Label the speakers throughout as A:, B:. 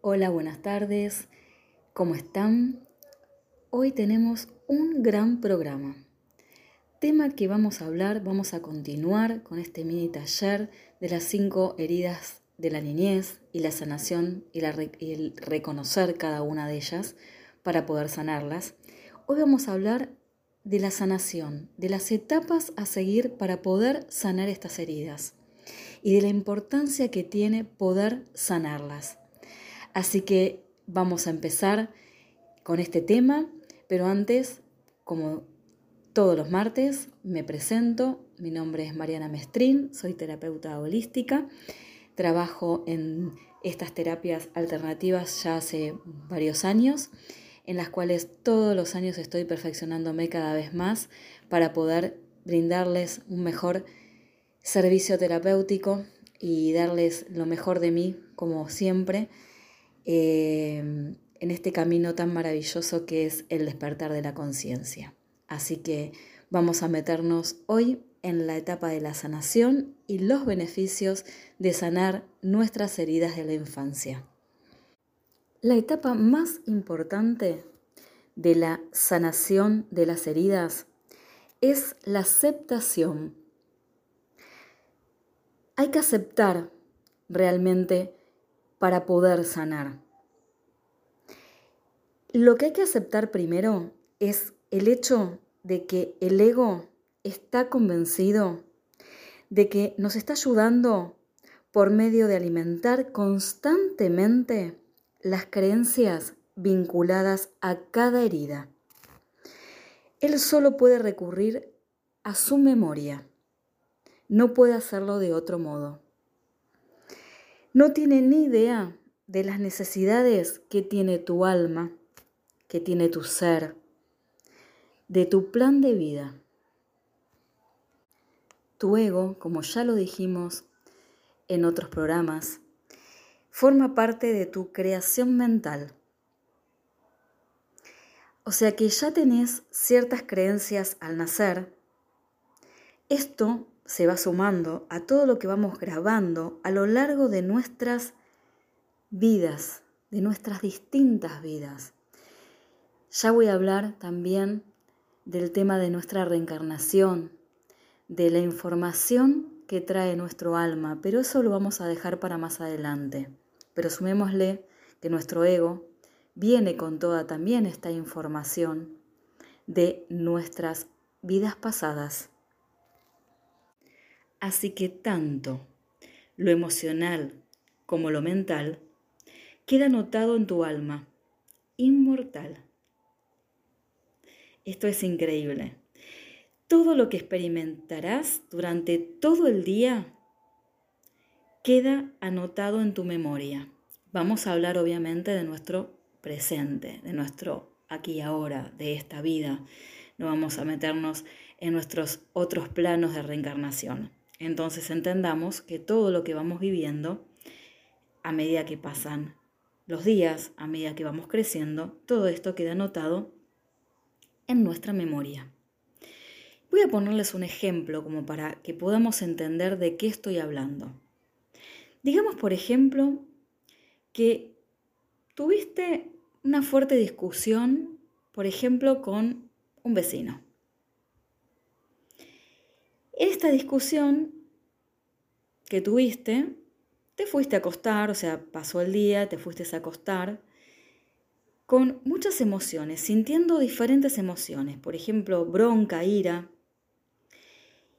A: Hola, buenas tardes. ¿Cómo están? Hoy tenemos un gran programa. Tema que vamos a hablar, vamos a continuar con este mini taller de las cinco heridas de la niñez y la sanación y, el reconocer cada una de ellas para poder sanarlas. Hoy vamos a hablar de la sanación, de las etapas a seguir para poder sanar estas heridas y de la importancia que tiene poder sanarlas. Así que vamos a empezar con este tema, pero antes, como todos los martes, me presento. Mi nombre es Mariana Mestrín, soy terapeuta holística. Trabajo en estas terapias alternativas ya hace varios años, en las cuales todos los años estoy perfeccionándome cada vez más para poder brindarles un mejor servicio terapéutico y darles lo mejor de mí, como siempre, eh, en este camino tan maravilloso que es el despertar de la conciencia. Así que vamos a meternos hoy en la etapa de la sanación y los beneficios de sanar nuestras heridas de la infancia. La etapa más importante de la sanación de las heridas es la aceptación hay que aceptar realmente para poder sanar. Lo que hay que aceptar primero es el hecho de que el ego está convencido de que nos está ayudando por medio de alimentar constantemente las creencias vinculadas a cada herida. Él solo puede recurrir a su memoria no puede hacerlo de otro modo. No tiene ni idea de las necesidades que tiene tu alma, que tiene tu ser, de tu plan de vida. Tu ego, como ya lo dijimos en otros programas, forma parte de tu creación mental. O sea que ya tenés ciertas creencias al nacer. Esto se va sumando a todo lo que vamos grabando a lo largo de nuestras vidas, de nuestras distintas vidas. Ya voy a hablar también del tema de nuestra reencarnación, de la información que trae nuestro alma, pero eso lo vamos a dejar para más adelante. Pero sumémosle que nuestro ego viene con toda también esta información de nuestras vidas pasadas. Así que tanto lo emocional como lo mental queda anotado en tu alma, inmortal. Esto es increíble. Todo lo que experimentarás durante todo el día queda anotado en tu memoria. Vamos a hablar obviamente de nuestro presente, de nuestro aquí y ahora, de esta vida. No vamos a meternos en nuestros otros planos de reencarnación. Entonces entendamos que todo lo que vamos viviendo, a medida que pasan los días, a medida que vamos creciendo, todo esto queda anotado en nuestra memoria. Voy a ponerles un ejemplo como para que podamos entender de qué estoy hablando. Digamos, por ejemplo, que tuviste una fuerte discusión, por ejemplo, con un vecino. Esta discusión que tuviste, te fuiste a acostar, o sea, pasó el día, te fuiste a acostar con muchas emociones, sintiendo diferentes emociones, por ejemplo, bronca, ira,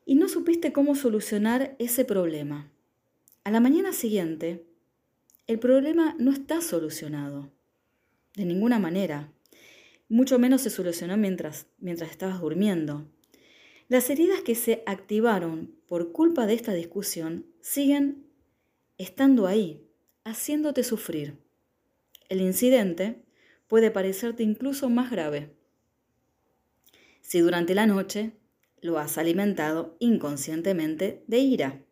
A: y no supiste cómo solucionar ese problema. A la mañana siguiente, el problema no está solucionado, de ninguna manera, mucho menos se solucionó mientras, mientras estabas durmiendo. Las heridas que se activaron por culpa de esta discusión siguen estando ahí, haciéndote sufrir. El incidente puede parecerte incluso más grave si durante la noche lo has alimentado inconscientemente de ira.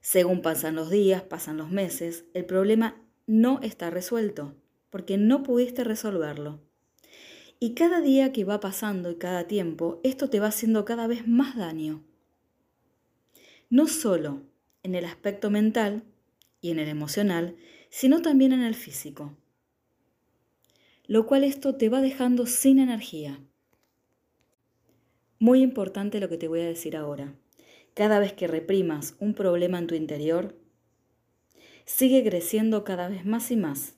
A: Según pasan los días, pasan los meses, el problema no está resuelto, porque no pudiste resolverlo. Y cada día que va pasando y cada tiempo, esto te va haciendo cada vez más daño. No solo en el aspecto mental, y en el emocional, sino también en el físico. Lo cual esto te va dejando sin energía. Muy importante lo que te voy a decir ahora. Cada vez que reprimas un problema en tu interior, sigue creciendo cada vez más y más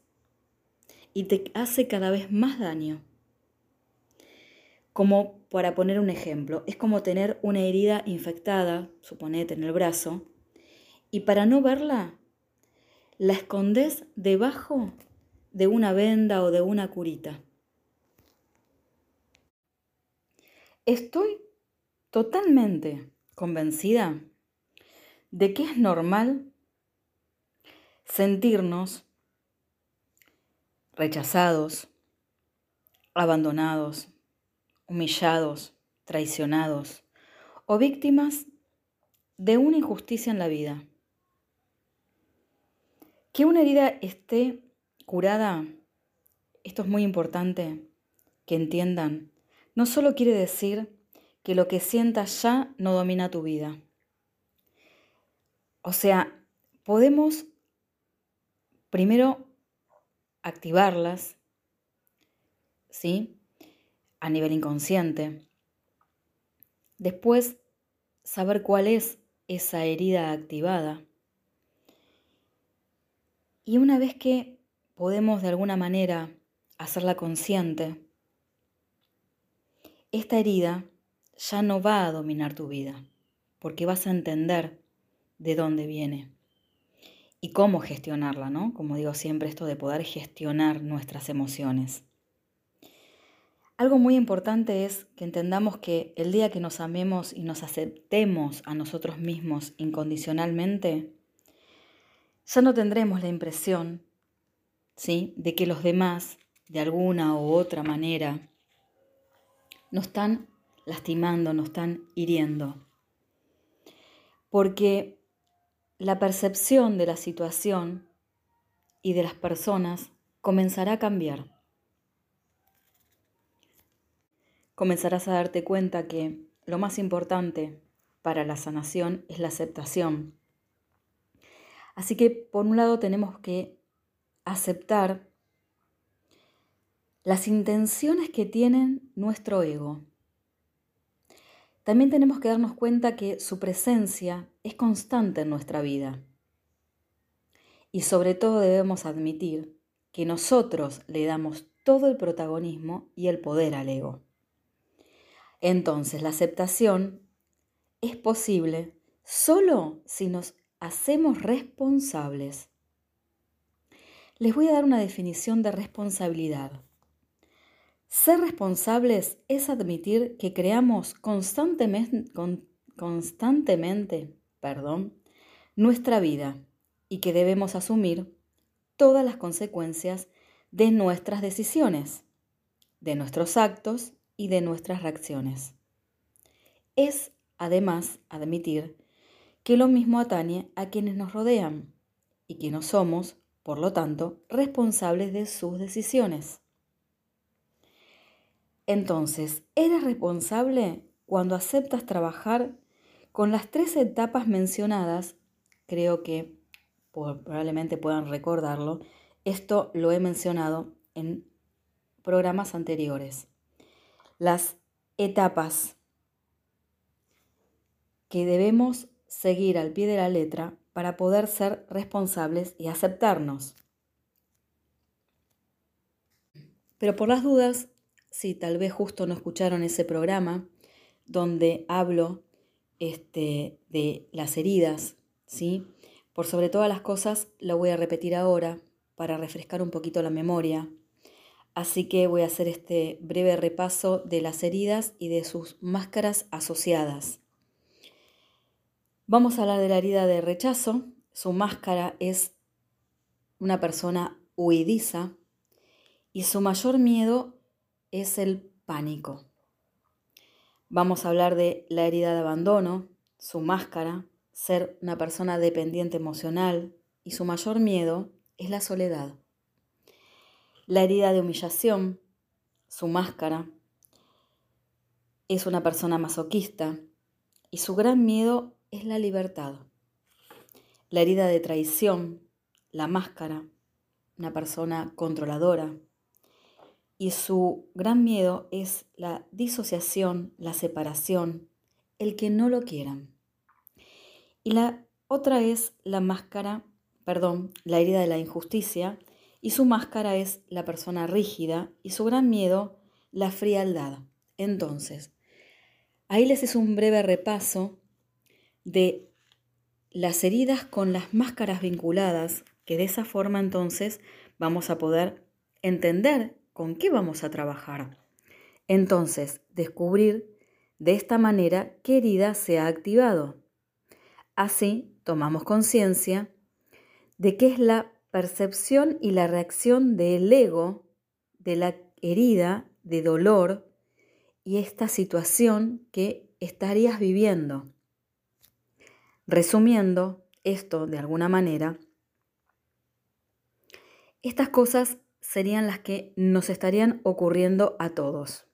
A: y te hace cada vez más daño. Como para poner un ejemplo, es como tener una herida infectada, suponete en el brazo, y para no verla, la escondes debajo de una venda o de una curita. Estoy totalmente convencida de que es normal sentirnos rechazados, abandonados, humillados, traicionados o víctimas de una injusticia en la vida. Que una herida esté curada, esto es muy importante que entiendan, no solo quiere decir que lo que sientas ya no domina tu vida. O sea, podemos primero activarlas, ¿sí? A nivel inconsciente. Después, saber cuál es esa herida activada. Y una vez que podemos de alguna manera hacerla consciente, esta herida ya no va a dominar tu vida, porque vas a entender de dónde viene y cómo gestionarla, ¿no? Como digo siempre, esto de poder gestionar nuestras emociones. Algo muy importante es que entendamos que el día que nos amemos y nos aceptemos a nosotros mismos incondicionalmente, ya no tendremos la impresión, ¿sí?, de que los demás, de alguna u otra manera, nos están lastimando, nos están hiriendo. Porque la percepción de la situación y de las personas comenzará a cambiar. Comenzarás a darte cuenta que lo más importante para la sanación es la aceptación. Así que por un lado tenemos que aceptar las intenciones que tienen nuestro ego. También tenemos que darnos cuenta que su presencia es constante en nuestra vida. Y sobre todo debemos admitir que nosotros le damos todo el protagonismo y el poder al ego. Entonces la aceptación es posible solo si nos hacemos responsables. Les voy a dar una definición de responsabilidad. Ser responsables es admitir que creamos constantemente, constantemente perdón, nuestra vida y que debemos asumir todas las consecuencias de nuestras decisiones, de nuestros actos y de nuestras reacciones. Es, además, admitir que lo mismo atañe a quienes nos rodean y que no somos, por lo tanto, responsables de sus decisiones. Entonces, eres responsable cuando aceptas trabajar con las tres etapas mencionadas, creo que probablemente puedan recordarlo, esto lo he mencionado en programas anteriores. Las etapas que debemos seguir al pie de la letra para poder ser responsables y aceptarnos. Pero por las dudas, si tal vez justo no escucharon ese programa donde hablo este, de las heridas, ¿sí? Por sobre todas las cosas, lo voy a repetir ahora para refrescar un poquito la memoria. Así que voy a hacer este breve repaso de las heridas y de sus máscaras asociadas. Vamos a hablar de la herida de rechazo. Su máscara es una persona huidiza y su mayor miedo es el pánico. Vamos a hablar de la herida de abandono, su máscara, ser una persona dependiente emocional y su mayor miedo es la soledad. La herida de humillación, su máscara, es una persona masoquista y su gran miedo es la libertad. La herida de traición, la máscara, una persona controladora, y su gran miedo es la disociación, la separación, el que no lo quieran. Y la otra es la máscara, perdón, la herida de la injusticia, y su máscara es la persona rígida y su gran miedo, la frialdad. Entonces, ahí les es un breve repaso de las heridas con las máscaras vinculadas, que de esa forma entonces vamos a poder entender con qué vamos a trabajar. Entonces, descubrir de esta manera qué herida se ha activado. Así, tomamos conciencia de qué es la percepción y la reacción del ego, de la herida, de dolor y esta situación que estarías viviendo. Resumiendo esto de alguna manera, estas cosas serían las que nos estarían ocurriendo a todos.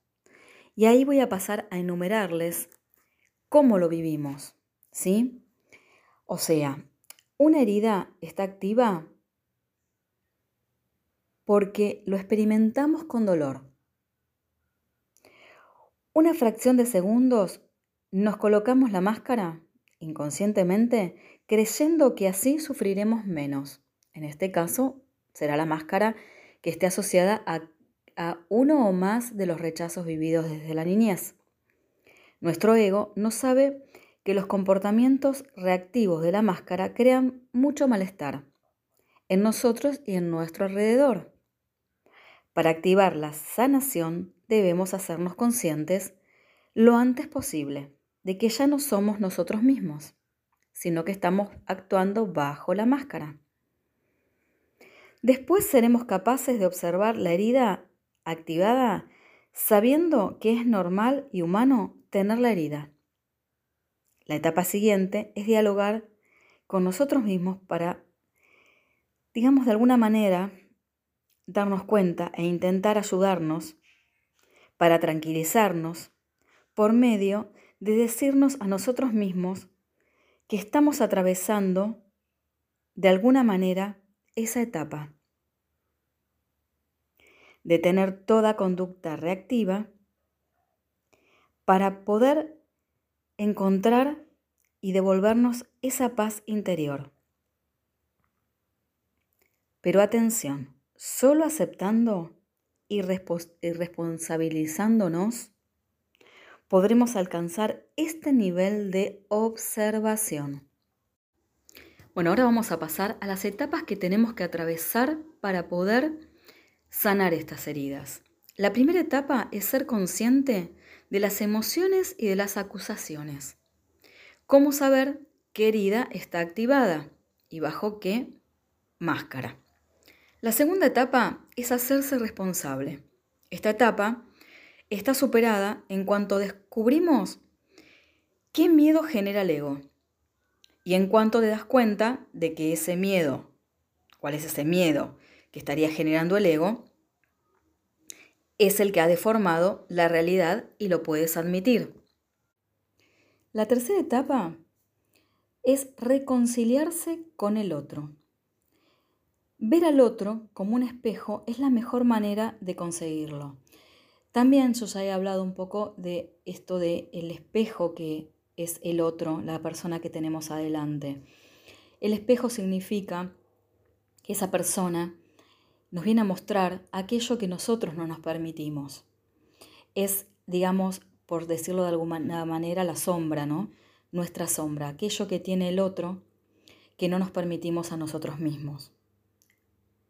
A: Y ahí voy a pasar a enumerarles cómo lo vivimos, ¿sí? O sea, una herida está activa porque lo experimentamos con dolor. Una fracción de segundos nos colocamos la máscara inconscientemente creyendo que así sufriremos menos. En este caso será la máscara que esté asociada a, uno o más de los rechazos vividos desde la niñez. Nuestro ego no sabe que los comportamientos reactivos de la máscara crean mucho malestar en nosotros y en nuestro alrededor. Para activar la sanación debemos hacernos conscientes lo antes posible de que ya no somos nosotros mismos, sino que estamos actuando bajo la máscara. Después seremos capaces de observar la herida activada sabiendo que es normal y humano tener la herida. La etapa siguiente es dialogar con nosotros mismos para, digamos de alguna manera, darnos cuenta e intentar ayudarnos para tranquilizarnos por medio de decirnos a nosotros mismos que estamos atravesando de alguna manera esa etapa de tener toda conducta reactiva para poder encontrar y devolvernos esa paz interior. Pero atención, solo aceptando y, responsabilizándonos podremos alcanzar este nivel de observación. Bueno, ahora vamos a pasar a las etapas que tenemos que atravesar para poder sanar estas heridas. La primera etapa es ser consciente de las emociones y de las acusaciones. ¿Cómo saber qué herida está activada y bajo qué máscara? La segunda etapa es hacerse responsable. Esta etapa está superada en cuanto descubrimos qué miedo genera el ego y en cuanto te das cuenta de que ese miedo, cuál es ese miedo que estaría generando el ego, es el que ha deformado la realidad y lo puedes admitir. La tercera etapa es reconciliarse con el otro. Ver al otro como un espejo es la mejor manera de conseguirlo. También yo ya he hablado un poco de esto de el espejo que es el otro, la persona que tenemos adelante. El espejo significa que esa persona nos viene a mostrar aquello que nosotros no nos permitimos. Es, digamos, por decirlo de alguna manera, la sombra, ¿no? Nuestra sombra, aquello que tiene el otro que no nos permitimos a nosotros mismos.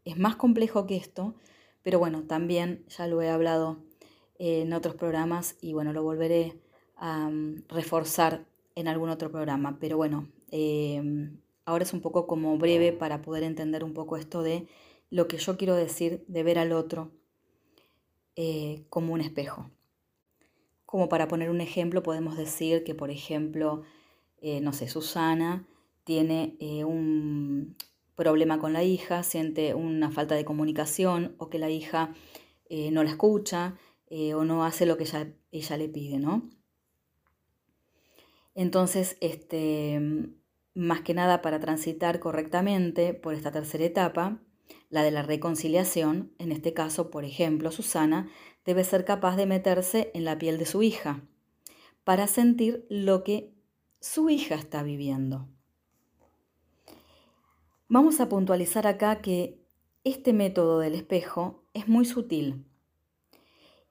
A: Es más complejo que esto, pero bueno, también ya lo he hablado en otros programas y bueno, lo volveré a mm, reforzar en algún otro programa. Pero bueno, eh, ahora es un poco como breve para poder entender un poco esto de lo que yo quiero decir de ver al otro eh, como un espejo. Como para poner un ejemplo, podemos decir que, por ejemplo, eh, no sé, Susana tiene eh, un problema con la hija, siente una falta de comunicación o que la hija no la escucha o no hace lo que ella, ella le pide, ¿no? Entonces, este, más que nada para transitar correctamente por esta tercera etapa, la de la reconciliación, en este caso, por ejemplo, Susana debe ser capaz de meterse en la piel de su hija para sentir lo que su hija está viviendo. Vamos a puntualizar acá que este método del espejo es muy sutil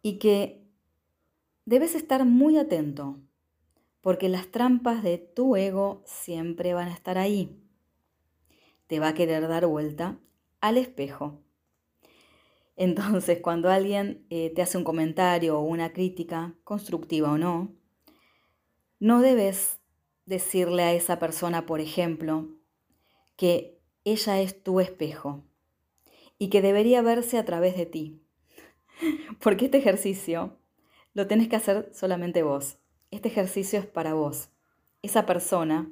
A: y que debes estar muy atento porque las trampas de tu ego siempre van a estar ahí. Te va a querer dar vuelta al espejo. Entonces, cuando alguien eh, te hace un comentario o una crítica, constructiva o no, no debes decirle a esa persona, por ejemplo, que ella es tu espejo y que debería verse a través de ti. Porque este ejercicio lo tenés que hacer solamente vos. Este ejercicio es para vos. Esa persona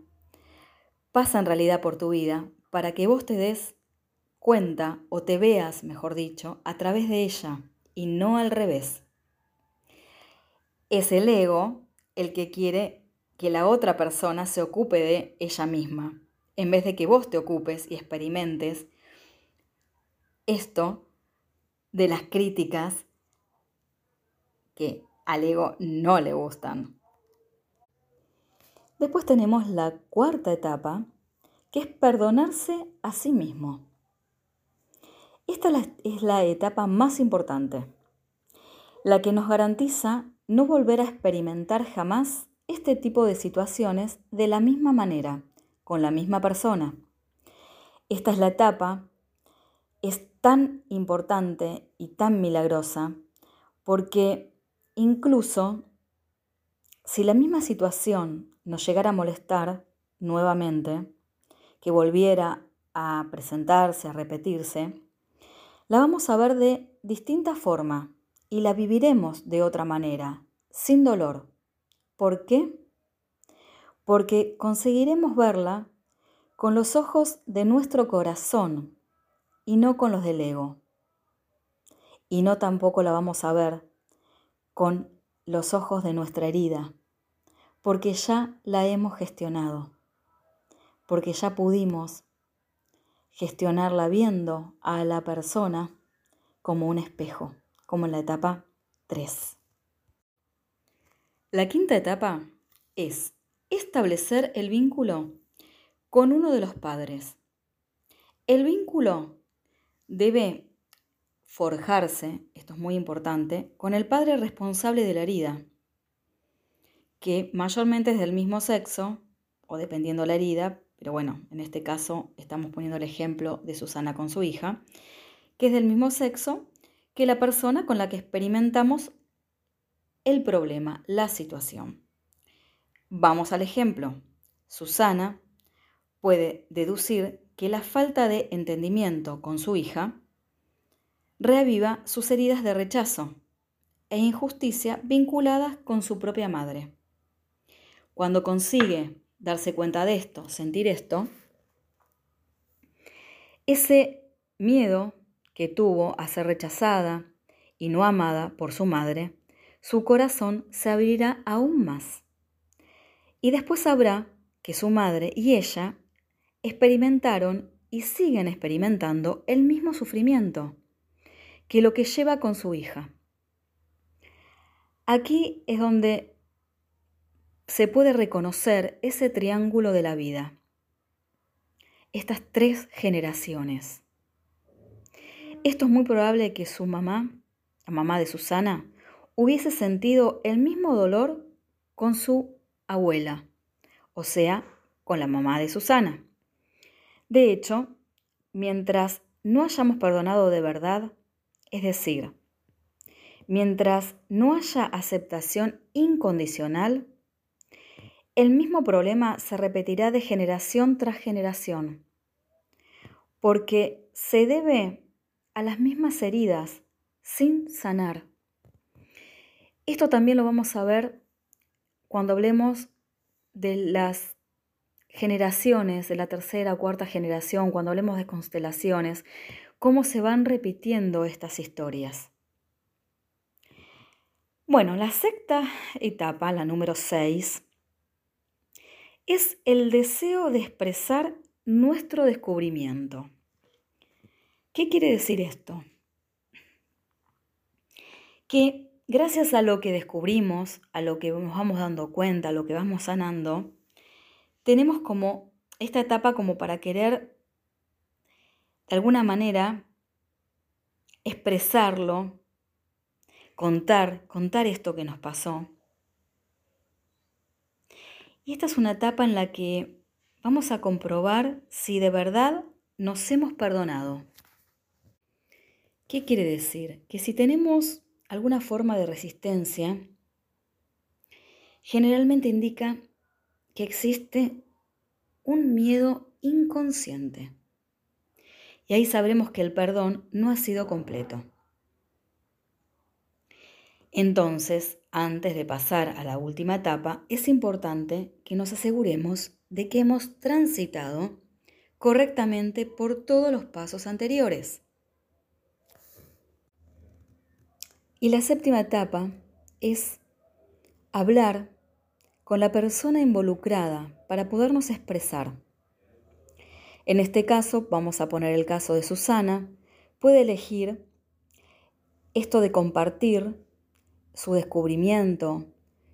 A: pasa en realidad por tu vida para que vos te des cuenta o te veas, mejor dicho, a través de ella y no al revés. Es el ego el que quiere que la otra persona se ocupe de ella misma, en vez de que vos te ocupes y experimentes esto de las críticas que al ego no le gustan. Después tenemos la cuarta etapa, que es perdonarse a sí mismo. Esta es la etapa más importante, la que nos garantiza no volver a experimentar jamás este tipo de situaciones de la misma manera, con la misma persona. Esta es la etapa, es tan importante y tan milagrosa, porque incluso si la misma situación nos llegara a molestar nuevamente, que volviera a presentarse, a repetirse, la vamos a ver de distinta forma y la viviremos de otra manera, sin dolor. ¿Por qué? Porque conseguiremos verla con los ojos de nuestro corazón y no con los del ego. Y no tampoco la vamos a ver con los ojos de nuestra herida, porque ya la hemos gestionado, porque ya pudimos gestionarla viendo a la persona como un espejo, como en la etapa 3. La quinta etapa es establecer el vínculo con uno de los padres. El vínculo debe forjarse, esto es muy importante, con el padre responsable de la herida, que mayormente es del mismo sexo, o dependiendo la herida, pero bueno, en este caso estamos poniendo el ejemplo de Susana con su hija, que es del mismo sexo que la persona con la que experimentamos el problema, la situación. Vamos al ejemplo. Susana puede deducir que la falta de entendimiento con su hija reaviva sus heridas de rechazo e injusticia vinculadas con su propia madre. Cuando consigue darse cuenta de esto, sentir esto, ese miedo que tuvo a ser rechazada y no amada por su madre, su corazón se abrirá aún más. Y después sabrá que su madre y ella experimentaron y siguen experimentando el mismo sufrimiento que lo que lleva con su hija. Aquí es donde se puede reconocer ese triángulo de la vida, estas tres generaciones. Esto es muy probable que su mamá, la mamá de Susana, hubiese sentido el mismo dolor con su abuela, o sea, con la mamá de Susana. De hecho, mientras no hayamos perdonado de verdad, es decir, mientras no haya aceptación incondicional, el mismo problema se repetirá de generación tras generación, porque se debe a las mismas heridas sin sanar. Esto también lo vamos a ver cuando hablemos de las generaciones, de la tercera o cuarta generación, cuando hablemos de constelaciones, cómo se van repitiendo estas historias. Bueno, la sexta etapa, la número 6, es el deseo de expresar nuestro descubrimiento. ¿Qué quiere decir esto? Que gracias a lo que descubrimos, a lo que nos vamos dando cuenta, a lo que vamos sanando, tenemos como esta etapa como para querer de alguna manera expresarlo, contar, contar esto que nos pasó. Y esta es una etapa en la que vamos a comprobar si de verdad nos hemos perdonado. ¿Qué quiere decir? Que si tenemos alguna forma de resistencia, generalmente indica que existe un miedo inconsciente. Y ahí sabremos que el perdón no ha sido completo. Entonces, antes de pasar a la última etapa, es importante que nos aseguremos de que hemos transitado correctamente por todos los pasos anteriores. Y la séptima etapa es hablar con la persona involucrada para podernos expresar. En este caso, vamos a poner el caso de Susana, puede elegir esto de compartir su descubrimiento,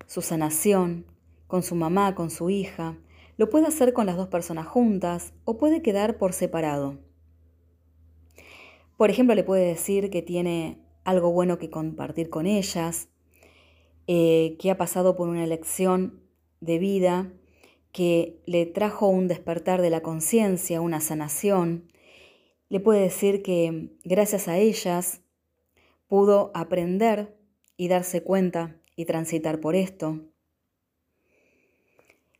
A: su sanación, con su mamá, con su hija. Lo puede hacer con las dos personas juntas o puede quedar por separado. Por ejemplo, le puede decir que tiene algo bueno que compartir con ellas, eh, que ha pasado por una elección de vida que le trajo un despertar de la conciencia, una sanación. Le puede decir que gracias a ellas pudo aprender y darse cuenta y transitar por esto.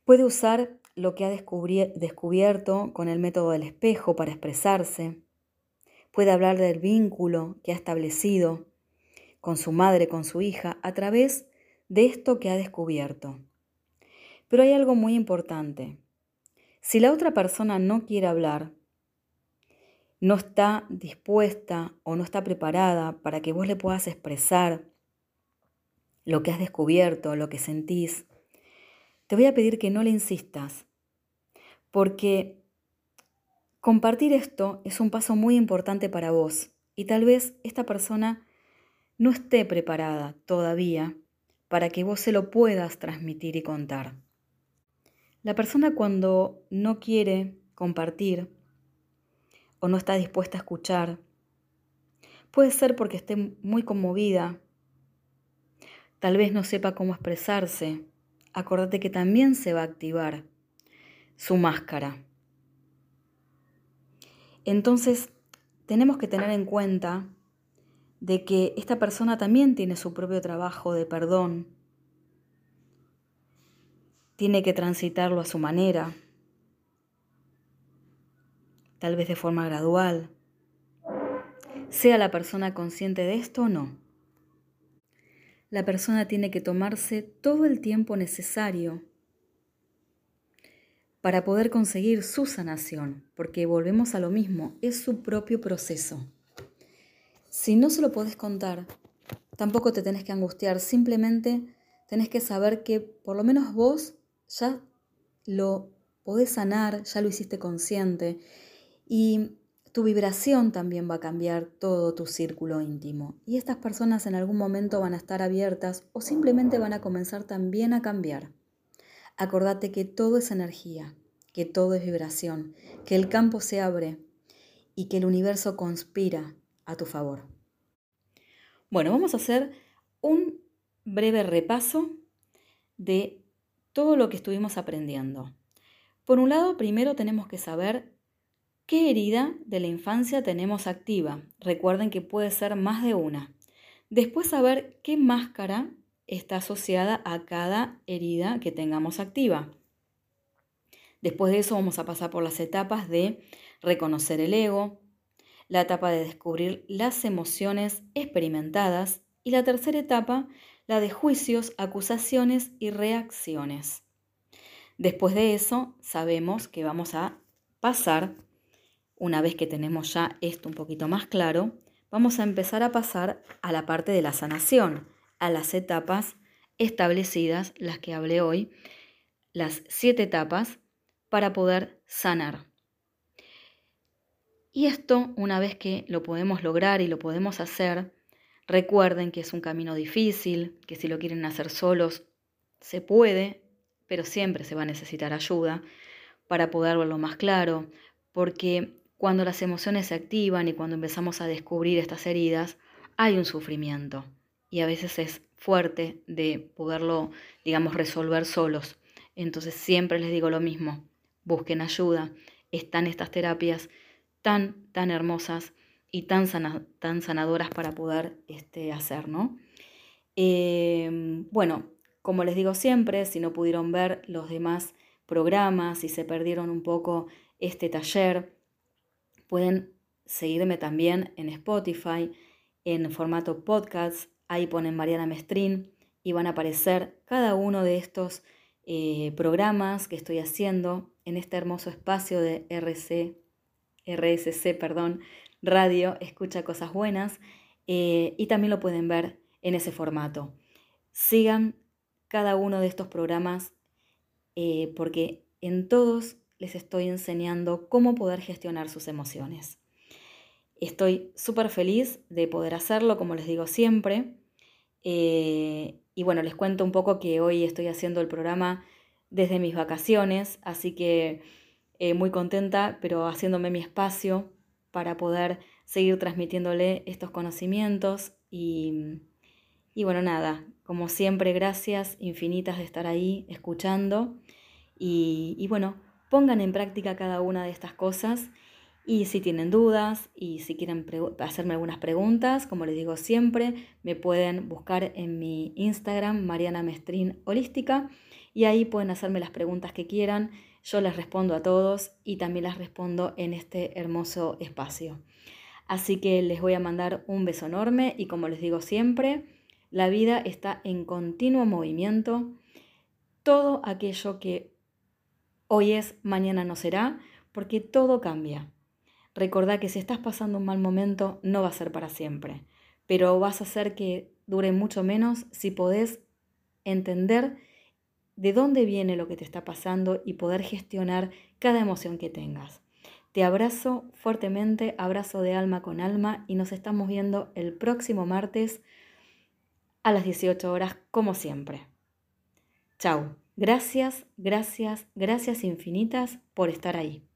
A: Puede usar lo que ha descubierto con el método del espejo para expresarse. Puede hablar del vínculo que ha establecido con su madre, con su hija, a través de esto que ha descubierto. Pero hay algo muy importante. Si la otra persona no quiere hablar, no está dispuesta o no está preparada para que vos le puedas expresar lo que has descubierto, lo que sentís, te voy a pedir que no le insistas, porque compartir esto es un paso muy importante para vos y tal vez esta persona no esté preparada todavía para que vos se lo puedas transmitir y contar. La persona cuando no quiere compartir o no está dispuesta a escuchar, puede ser porque esté muy conmovida Tal vez no sepa cómo expresarse. Acordate que también se va a activar su máscara. Entonces, tenemos que tener en cuenta de que esta persona también tiene su propio trabajo de perdón. Tiene que transitarlo a su manera, tal vez de forma gradual. Sea la persona consciente de esto o no la persona tiene que tomarse todo el tiempo necesario para poder conseguir su sanación, porque volvemos a lo mismo, es su propio proceso. Si no se lo podés contar, tampoco te tenés que angustiar, simplemente tenés que saber que por lo menos vos ya lo podés sanar, ya lo hiciste consciente y tu vibración también va a cambiar todo tu círculo íntimo y estas personas en algún momento van a estar abiertas o simplemente van a comenzar también a cambiar. Acordate que todo es energía, que todo es vibración, que el campo se abre y que el universo conspira a tu favor. Bueno, vamos a hacer un breve repaso de todo lo que estuvimos aprendiendo. Por un lado, primero tenemos que saber ¿Qué herida de la infancia tenemos activa? Recuerden que puede ser más de una. Después saber qué máscara está asociada a cada herida que tengamos activa. Después de eso vamos a pasar por las etapas de reconocer el ego, la etapa de descubrir las emociones experimentadas y la tercera etapa, la de juicios, acusaciones y reacciones. Después de eso sabemos que vamos a pasar una vez que tenemos ya esto un poquito más claro, vamos a empezar a pasar a la parte de la sanación, a las etapas establecidas, las que hablé hoy, las siete etapas para poder sanar. Y esto, una vez que lo podemos lograr y lo podemos hacer, recuerden que es un camino difícil, que si lo quieren hacer solos, se puede, pero siempre se va a necesitar ayuda para poder verlo más claro, porque cuando las emociones se activan y cuando empezamos a descubrir estas heridas, hay un sufrimiento y a veces es fuerte de poderlo, digamos, resolver solos. Entonces siempre les digo lo mismo, busquen ayuda, están estas terapias tan, tan hermosas y tan, tan sanadoras para poder este, hacer, ¿no? Em, bueno, como les digo siempre, si no pudieron ver los demás programas, si se perdieron un poco este taller, pueden seguirme también en Spotify, en formato podcast, ahí ponen Mariana Mestrín y van a aparecer cada uno de estos eh, programas que estoy haciendo en este hermoso espacio de RC, RSC, perdón, radio, escucha cosas buenas, eh, y también lo pueden ver en ese formato. Sigan cada uno de estos programas eh, porque en todos les estoy enseñando cómo poder gestionar sus emociones. Estoy súper feliz de poder hacerlo, como les digo siempre. Eh, y bueno, les cuento un poco que hoy estoy haciendo el programa desde mis vacaciones, así que eh, muy contenta, pero haciéndome mi espacio para poder seguir transmitiéndole estos conocimientos. Y, y bueno, nada, como siempre, gracias infinitas de estar ahí escuchando. Y, y bueno, pongan en práctica cada una de estas cosas y si tienen dudas y si quieren hacerme algunas preguntas, como les digo siempre, me pueden buscar en mi Instagram, Mariana Mestrín Holística, y ahí pueden hacerme las preguntas que quieran. Yo les respondo a todos y también las respondo en este hermoso espacio. Así que les voy a mandar un beso enorme y como les digo siempre, la vida está en continuo movimiento. Todo aquello que hoy es, mañana no será, porque todo cambia. Recordá que si estás pasando un mal momento no va a ser para siempre, pero vas a hacer que dure mucho menos si podés entender de dónde viene lo que te está pasando y poder gestionar cada emoción que tengas. Te abrazo fuertemente, abrazo de alma con alma y nos estamos viendo el próximo martes a las 18 horas como siempre. Chao. Gracias, gracias, gracias infinitas por estar ahí.